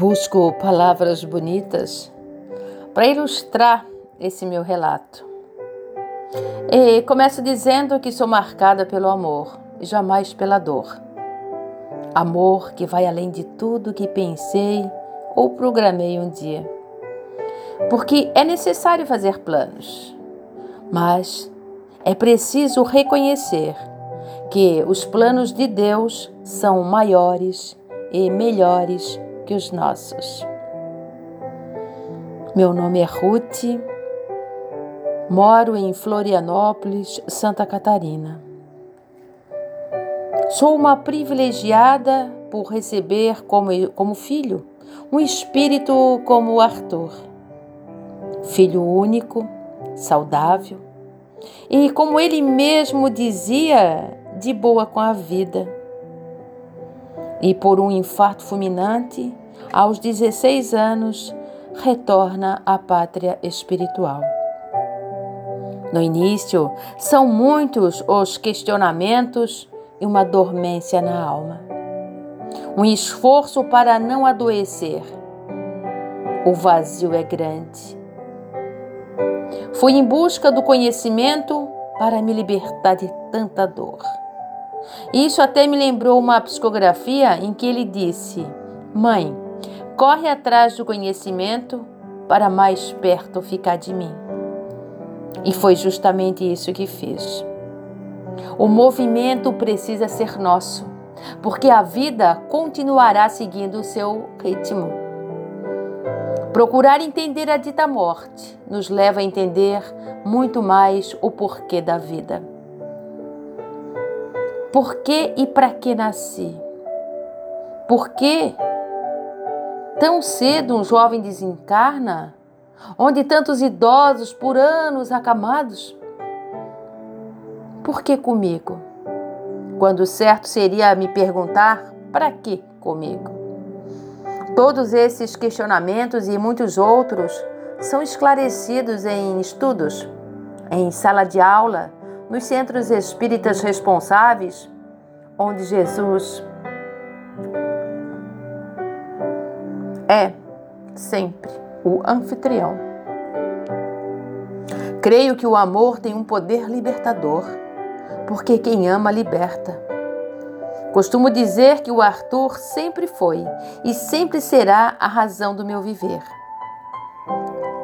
Busco palavras bonitas para ilustrar esse meu relato. E começo dizendo que sou marcada pelo amor e jamais pela dor. Amor que vai além de tudo que pensei ou programei um dia. Porque é necessário fazer planos, mas é preciso reconhecer que os planos de Deus são maiores e melhores que os nossos. Meu nome é Ruth, moro em Florianópolis, Santa Catarina. Sou uma privilegiada por receber como, como filho um espírito como Arthur, filho único, saudável e, como ele mesmo dizia, de boa com a vida. E por um infarto fulminante, aos 16 anos, retorna à pátria espiritual. No início, são muitos os questionamentos e uma dormência na alma. Um esforço para não adoecer. O vazio é grande. Fui em busca do conhecimento para me libertar de tanta dor. Isso até me lembrou uma psicografia em que ele disse: Mãe, corre atrás do conhecimento para mais perto ficar de mim. E foi justamente isso que fiz. O movimento precisa ser nosso, porque a vida continuará seguindo o seu ritmo. Procurar entender a dita morte nos leva a entender muito mais o porquê da vida. Por que e para que nasci? Por que tão cedo um jovem desencarna? Onde tantos idosos por anos acamados? Por que comigo? Quando certo seria me perguntar: para que comigo? Todos esses questionamentos e muitos outros são esclarecidos em estudos, em sala de aula, nos centros espíritas responsáveis, onde Jesus é sempre o anfitrião. Creio que o amor tem um poder libertador, porque quem ama liberta. Costumo dizer que o Arthur sempre foi e sempre será a razão do meu viver.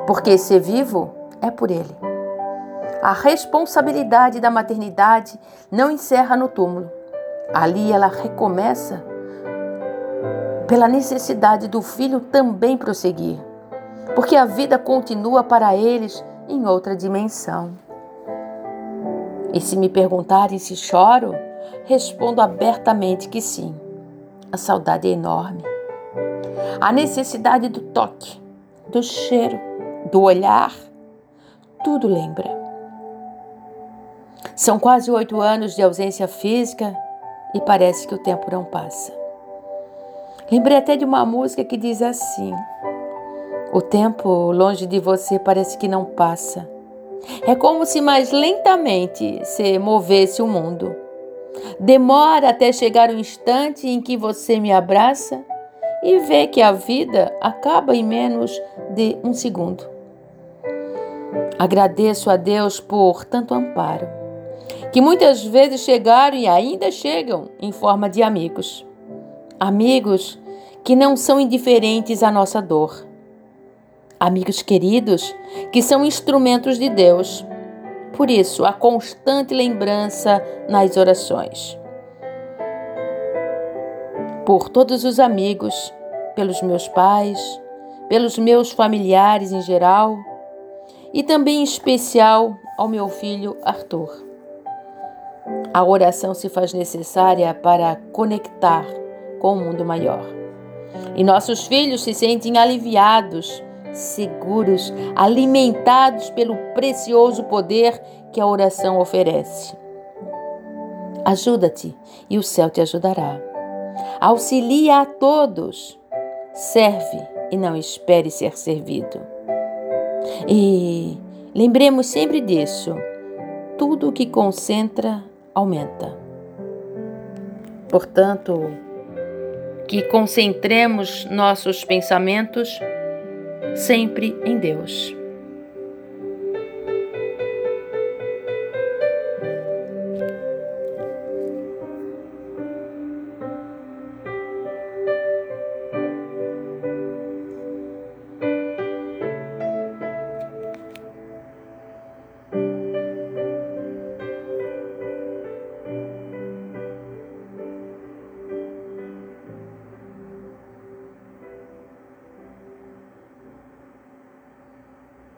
Porque ser vivo é por ele. A responsabilidade da maternidade não encerra no túmulo. Ali ela recomeça pela necessidade do filho também prosseguir, porque a vida continua para eles em outra dimensão. E se me perguntarem se choro, respondo abertamente que sim. A saudade é enorme. A necessidade do toque, do cheiro, do olhar, tudo lembra. São quase oito anos de ausência física e parece que o tempo não passa. Lembrei até de uma música que diz assim: O tempo longe de você parece que não passa. É como se mais lentamente se movesse o mundo. Demora até chegar o instante em que você me abraça e vê que a vida acaba em menos de um segundo. Agradeço a Deus por tanto amparo que muitas vezes chegaram e ainda chegam em forma de amigos. Amigos que não são indiferentes à nossa dor. Amigos queridos que são instrumentos de Deus. Por isso, a constante lembrança nas orações. Por todos os amigos, pelos meus pais, pelos meus familiares em geral e também em especial ao meu filho Arthur. A oração se faz necessária para conectar com o mundo maior. E nossos filhos se sentem aliviados, seguros, alimentados pelo precioso poder que a oração oferece. Ajuda-te e o céu te ajudará. Auxilia a todos. Serve e não espere ser servido. E lembremos sempre disso. Tudo o que concentra aumenta. Portanto, que concentremos nossos pensamentos sempre em Deus.